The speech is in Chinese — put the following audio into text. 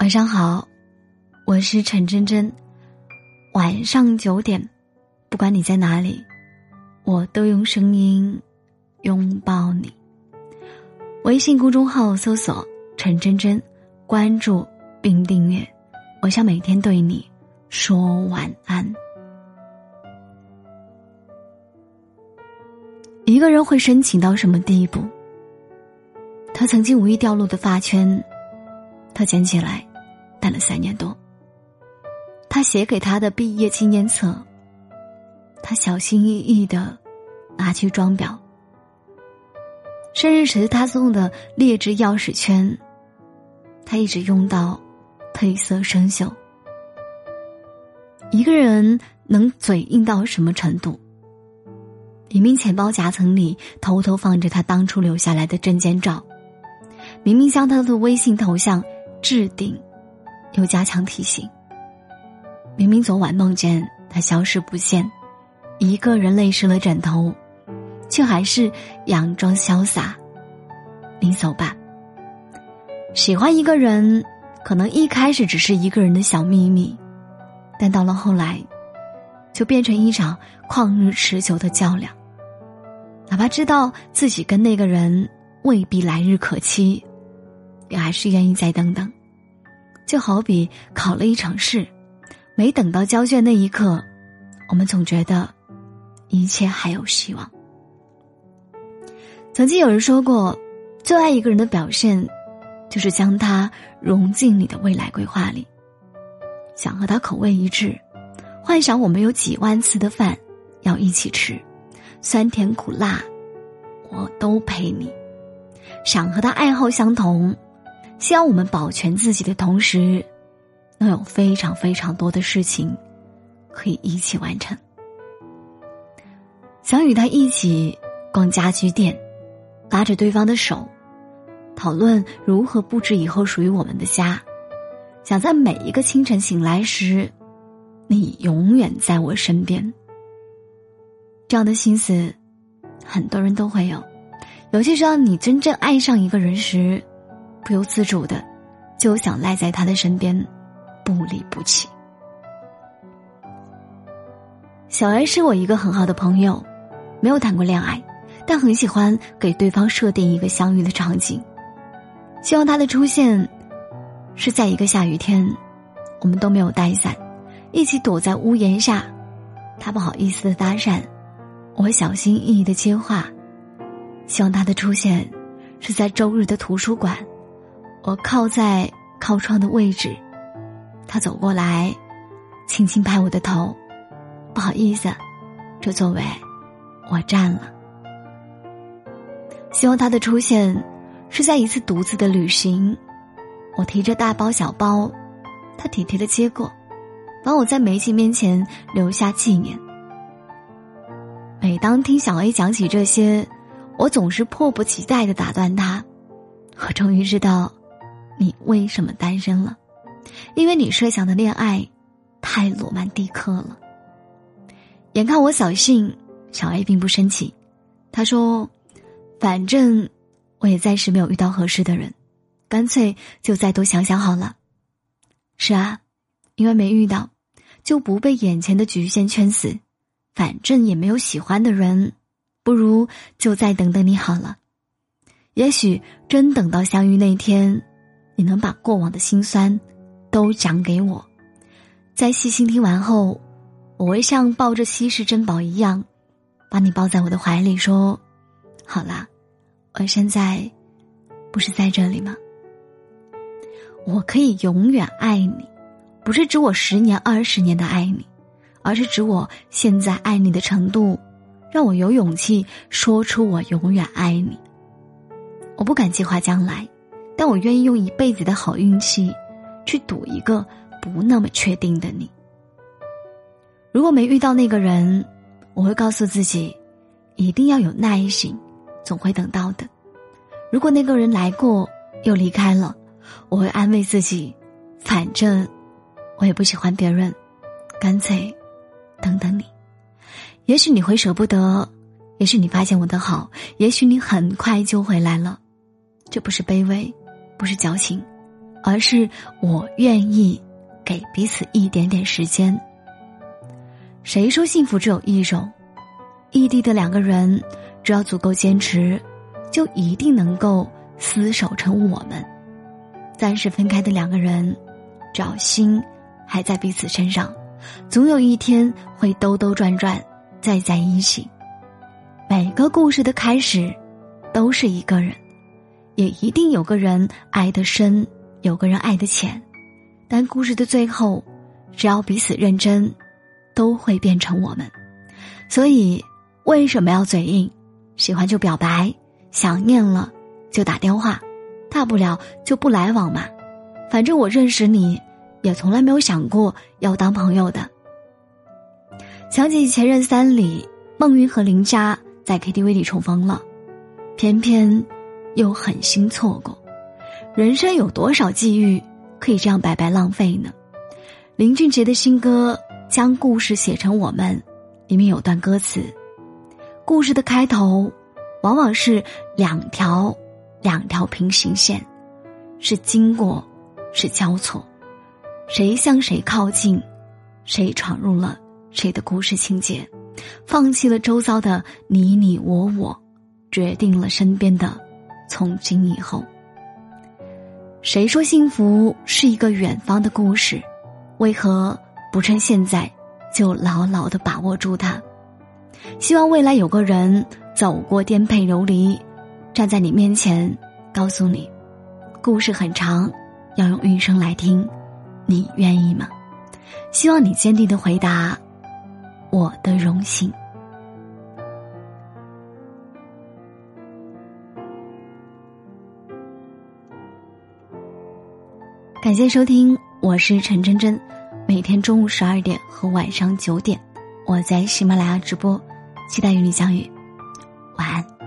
晚上好，我是陈真真。晚上九点，不管你在哪里，我都用声音拥抱你。微信公众号搜索“陈真真”，关注并订阅。我想每天对你说晚安。一个人会深情到什么地步？他曾经无意掉落的发圈，他捡起来。待了三年多，他写给他的毕业纪念册，他小心翼翼的拿去装裱。生日时他送的劣质钥匙圈，他一直用到褪色生锈。一个人能嘴硬到什么程度？明明钱包夹层里偷偷放着他当初留下来的证件照，明明将他的微信头像置顶。又加强提醒。明明昨晚梦见他消失不见，一个人泪湿了枕头，却还是佯装潇洒。你走吧。喜欢一个人，可能一开始只是一个人的小秘密，但到了后来，就变成一场旷日持久的较量。哪怕知道自己跟那个人未必来日可期，也还是愿意再等等。就好比考了一场试，没等到交卷那一刻，我们总觉得一切还有希望。曾经有人说过，最爱一个人的表现，就是将他融进你的未来规划里。想和他口味一致，幻想我们有几万次的饭要一起吃，酸甜苦辣，我都陪你。想和他爱好相同。希望我们保全自己的同时，能有非常非常多的事情可以一起完成。想与他一起逛家居店，拉着对方的手，讨论如何布置以后属于我们的家。想在每一个清晨醒来时，你永远在我身边。这样的心思，很多人都会有，尤其是当你真正爱上一个人时。不由自主的，就想赖在他的身边，不离不弃。小 A 是我一个很好的朋友，没有谈过恋爱，但很喜欢给对方设定一个相遇的场景，希望他的出现是在一个下雨天，我们都没有带伞，一起躲在屋檐下，他不好意思的搭讪，我小心翼翼的接话，希望他的出现是在周日的图书馆。我靠在靠窗的位置，他走过来，轻轻拍我的头，不好意思，这座位我占了。希望他的出现是在一次独自的旅行，我提着大包小包，他体贴的接过，帮我在美景面前留下纪念。每当听小 A 讲起这些，我总是迫不及待的打断他，我终于知道。你为什么单身了？因为你设想的恋爱太罗曼蒂克了。眼看我扫兴，小 A 并不生气，他说：“反正我也暂时没有遇到合适的人，干脆就再多想想好了。”是啊，因为没遇到，就不被眼前的局限圈死。反正也没有喜欢的人，不如就再等等你好了。也许真等到相遇那天。你能把过往的辛酸都讲给我，在细心听完后，我会像抱着稀世珍宝一样，把你抱在我的怀里，说：“好啦，我现在不是在这里吗？我可以永远爱你，不是指我十年、二十年的爱你，而是指我现在爱你的程度，让我有勇气说出我永远爱你。我不敢计划将来。”但我愿意用一辈子的好运气，去赌一个不那么确定的你。如果没遇到那个人，我会告诉自己，一定要有耐心，总会等到的。如果那个人来过又离开了，我会安慰自己，反正我也不喜欢别人，干脆等等你。也许你会舍不得，也许你发现我的好，也许你很快就回来了，这不是卑微。不是矫情，而是我愿意给彼此一点点时间。谁说幸福只有一种？异地的两个人，只要足够坚持，就一定能够厮守成我们。暂时分开的两个人，只要心还在彼此身上，总有一天会兜兜转转再在一起。每个故事的开始，都是一个人，也一定有个人爱得深，有个人爱得浅。但故事的最后，只要彼此认真，都会变成我们。所以。为什么要嘴硬？喜欢就表白，想念了就打电话，大不了就不来往嘛。反正我认识你，也从来没有想过要当朋友的。想起《前任三》里，孟云和林佳在 KTV 里重逢了，偏偏又狠心错过。人生有多少际遇可以这样白白浪费呢？林俊杰的新歌《将故事写成我们》，里面有段歌词。故事的开头，往往是两条两条平行线，是经过，是交错，谁向谁靠近，谁闯入了谁的故事情节，放弃了周遭的你你我我，决定了身边的从今以后。谁说幸福是一个远方的故事？为何不趁现在就牢牢的把握住它？希望未来有个人走过颠沛流离，站在你面前，告诉你，故事很长，要用余生来听，你愿意吗？希望你坚定的回答，我的荣幸。感谢收听，我是陈真真，每天中午十二点和晚上九点，我在喜马拉雅直播。期待与你相遇，晚安。